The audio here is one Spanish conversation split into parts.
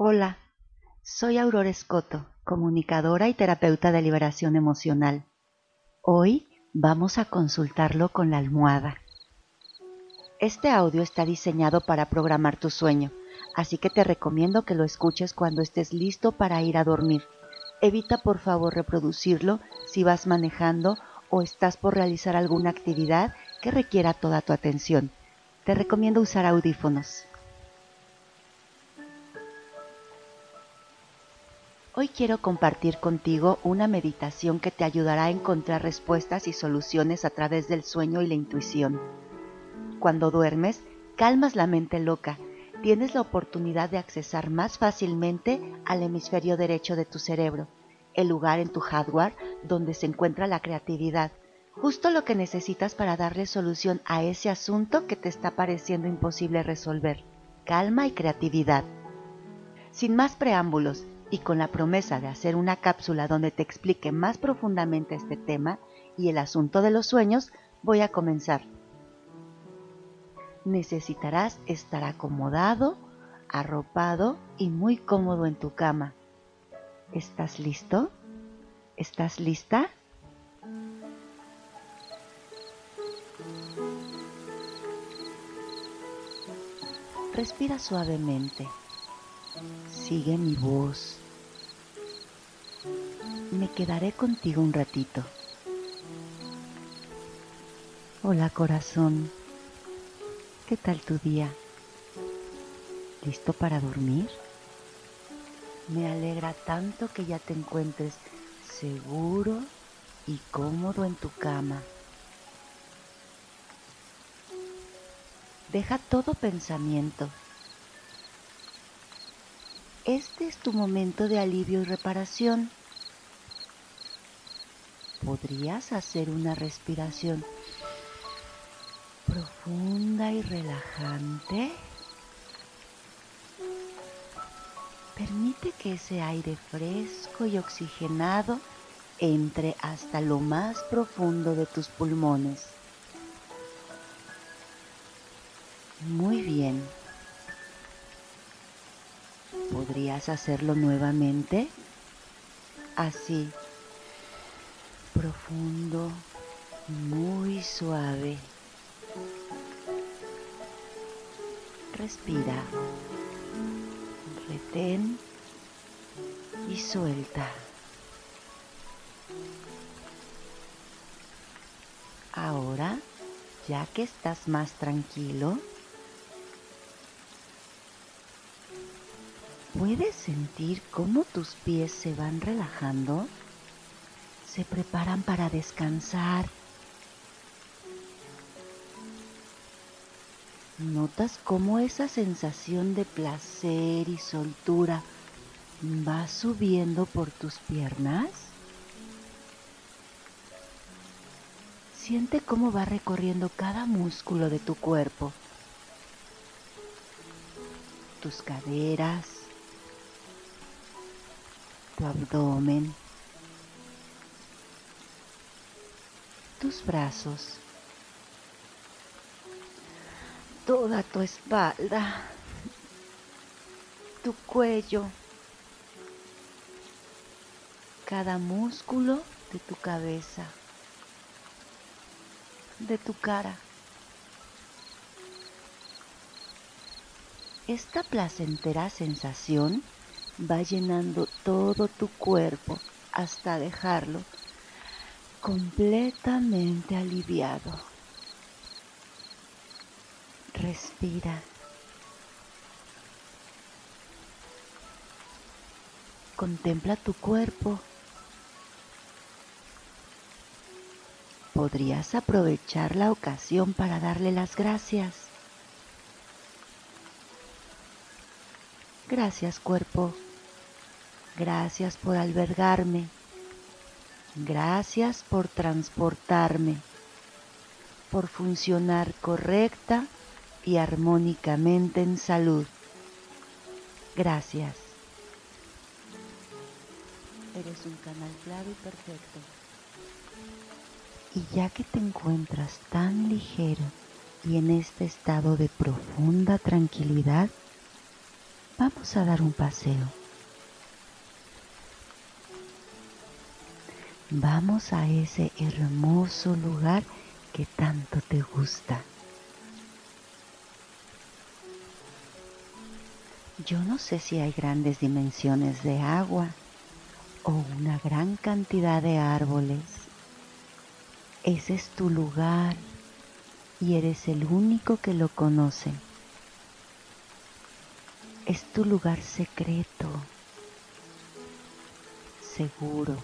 Hola, soy Aurora Escoto, comunicadora y terapeuta de liberación emocional. Hoy vamos a consultarlo con la almohada. Este audio está diseñado para programar tu sueño, así que te recomiendo que lo escuches cuando estés listo para ir a dormir. Evita por favor reproducirlo si vas manejando o estás por realizar alguna actividad que requiera toda tu atención. Te recomiendo usar audífonos. Hoy quiero compartir contigo una meditación que te ayudará a encontrar respuestas y soluciones a través del sueño y la intuición. Cuando duermes, calmas la mente loca, tienes la oportunidad de accesar más fácilmente al hemisferio derecho de tu cerebro, el lugar en tu hardware donde se encuentra la creatividad, justo lo que necesitas para darle solución a ese asunto que te está pareciendo imposible resolver. Calma y creatividad. Sin más preámbulos, y con la promesa de hacer una cápsula donde te explique más profundamente este tema y el asunto de los sueños, voy a comenzar. Necesitarás estar acomodado, arropado y muy cómodo en tu cama. ¿Estás listo? ¿Estás lista? Respira suavemente. Sigue mi voz. Me quedaré contigo un ratito. Hola corazón, ¿qué tal tu día? ¿Listo para dormir? Me alegra tanto que ya te encuentres seguro y cómodo en tu cama. Deja todo pensamiento este es tu momento de alivio y reparación. ¿Podrías hacer una respiración profunda y relajante? Permite que ese aire fresco y oxigenado entre hasta lo más profundo de tus pulmones. Muy bien. ¿Podrías hacerlo nuevamente? Así, profundo, muy suave. Respira, retén y suelta. Ahora, ya que estás más tranquilo, ¿Puedes sentir cómo tus pies se van relajando? Se preparan para descansar. ¿Notas cómo esa sensación de placer y soltura va subiendo por tus piernas? Siente cómo va recorriendo cada músculo de tu cuerpo. Tus caderas, tu abdomen, tus brazos, toda tu espalda, tu cuello, cada músculo de tu cabeza, de tu cara. Esta placentera sensación va llenando todo tu cuerpo hasta dejarlo completamente aliviado. Respira. Contempla tu cuerpo. Podrías aprovechar la ocasión para darle las gracias. Gracias cuerpo. Gracias por albergarme. Gracias por transportarme, por funcionar correcta y armónicamente en salud. Gracias. Eres un canal claro y perfecto. Y ya que te encuentras tan ligero y en este estado de profunda tranquilidad, Vamos a dar un paseo. Vamos a ese hermoso lugar que tanto te gusta. Yo no sé si hay grandes dimensiones de agua o una gran cantidad de árboles. Ese es tu lugar y eres el único que lo conoce. Es tu lugar secreto, seguro,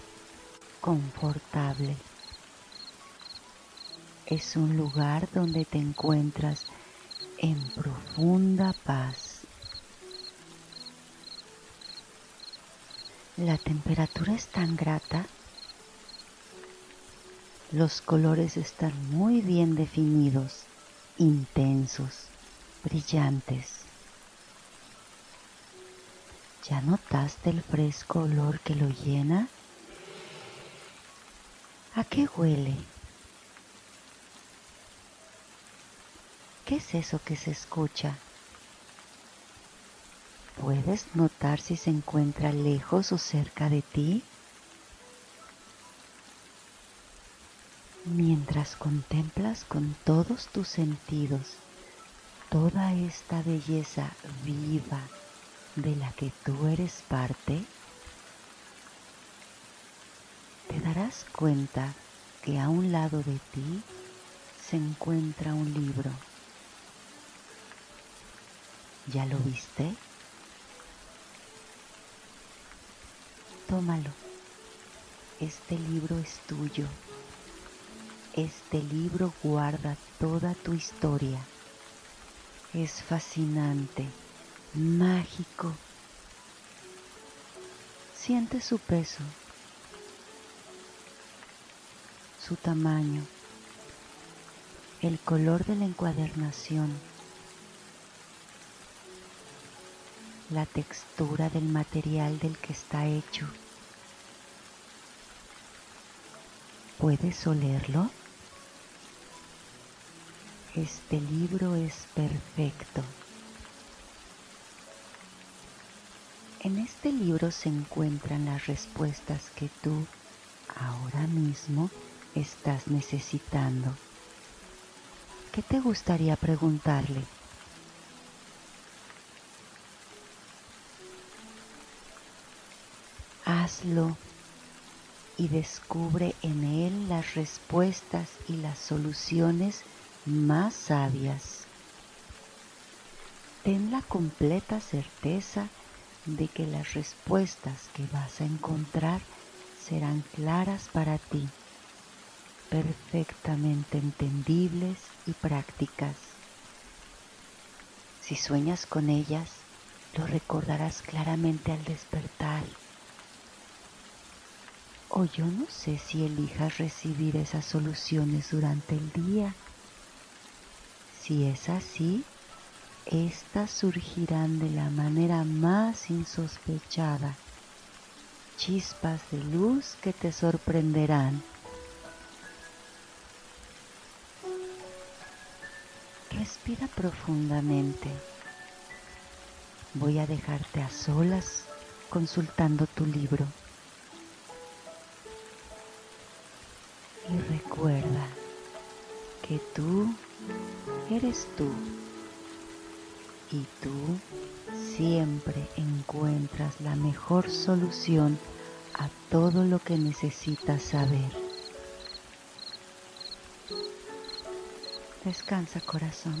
confortable. Es un lugar donde te encuentras en profunda paz. La temperatura es tan grata, los colores están muy bien definidos, intensos, brillantes. ¿Ya notaste el fresco olor que lo llena? ¿A qué huele? ¿Qué es eso que se escucha? ¿Puedes notar si se encuentra lejos o cerca de ti? Mientras contemplas con todos tus sentidos toda esta belleza viva de la que tú eres parte, te darás cuenta que a un lado de ti se encuentra un libro. ¿Ya lo viste? Tómalo. Este libro es tuyo. Este libro guarda toda tu historia. Es fascinante, mágico. Siente su peso, su tamaño, el color de la encuadernación, la textura del material del que está hecho. ¿Puedes olerlo? Este libro es perfecto. En este libro se encuentran las respuestas que tú ahora mismo estás necesitando. ¿Qué te gustaría preguntarle? Hazlo y descubre en él las respuestas y las soluciones más sabias. Ten la completa certeza de que las respuestas que vas a encontrar serán claras para ti, perfectamente entendibles y prácticas. Si sueñas con ellas, lo recordarás claramente al despertar. O yo no sé si elijas recibir esas soluciones durante el día. Si es así, estas surgirán de la manera más insospechada, chispas de luz que te sorprenderán. Respira profundamente. Voy a dejarte a solas consultando tu libro. Y recuerda que tú eres tú y tú siempre encuentras la mejor solución a todo lo que necesitas saber. Descansa corazón.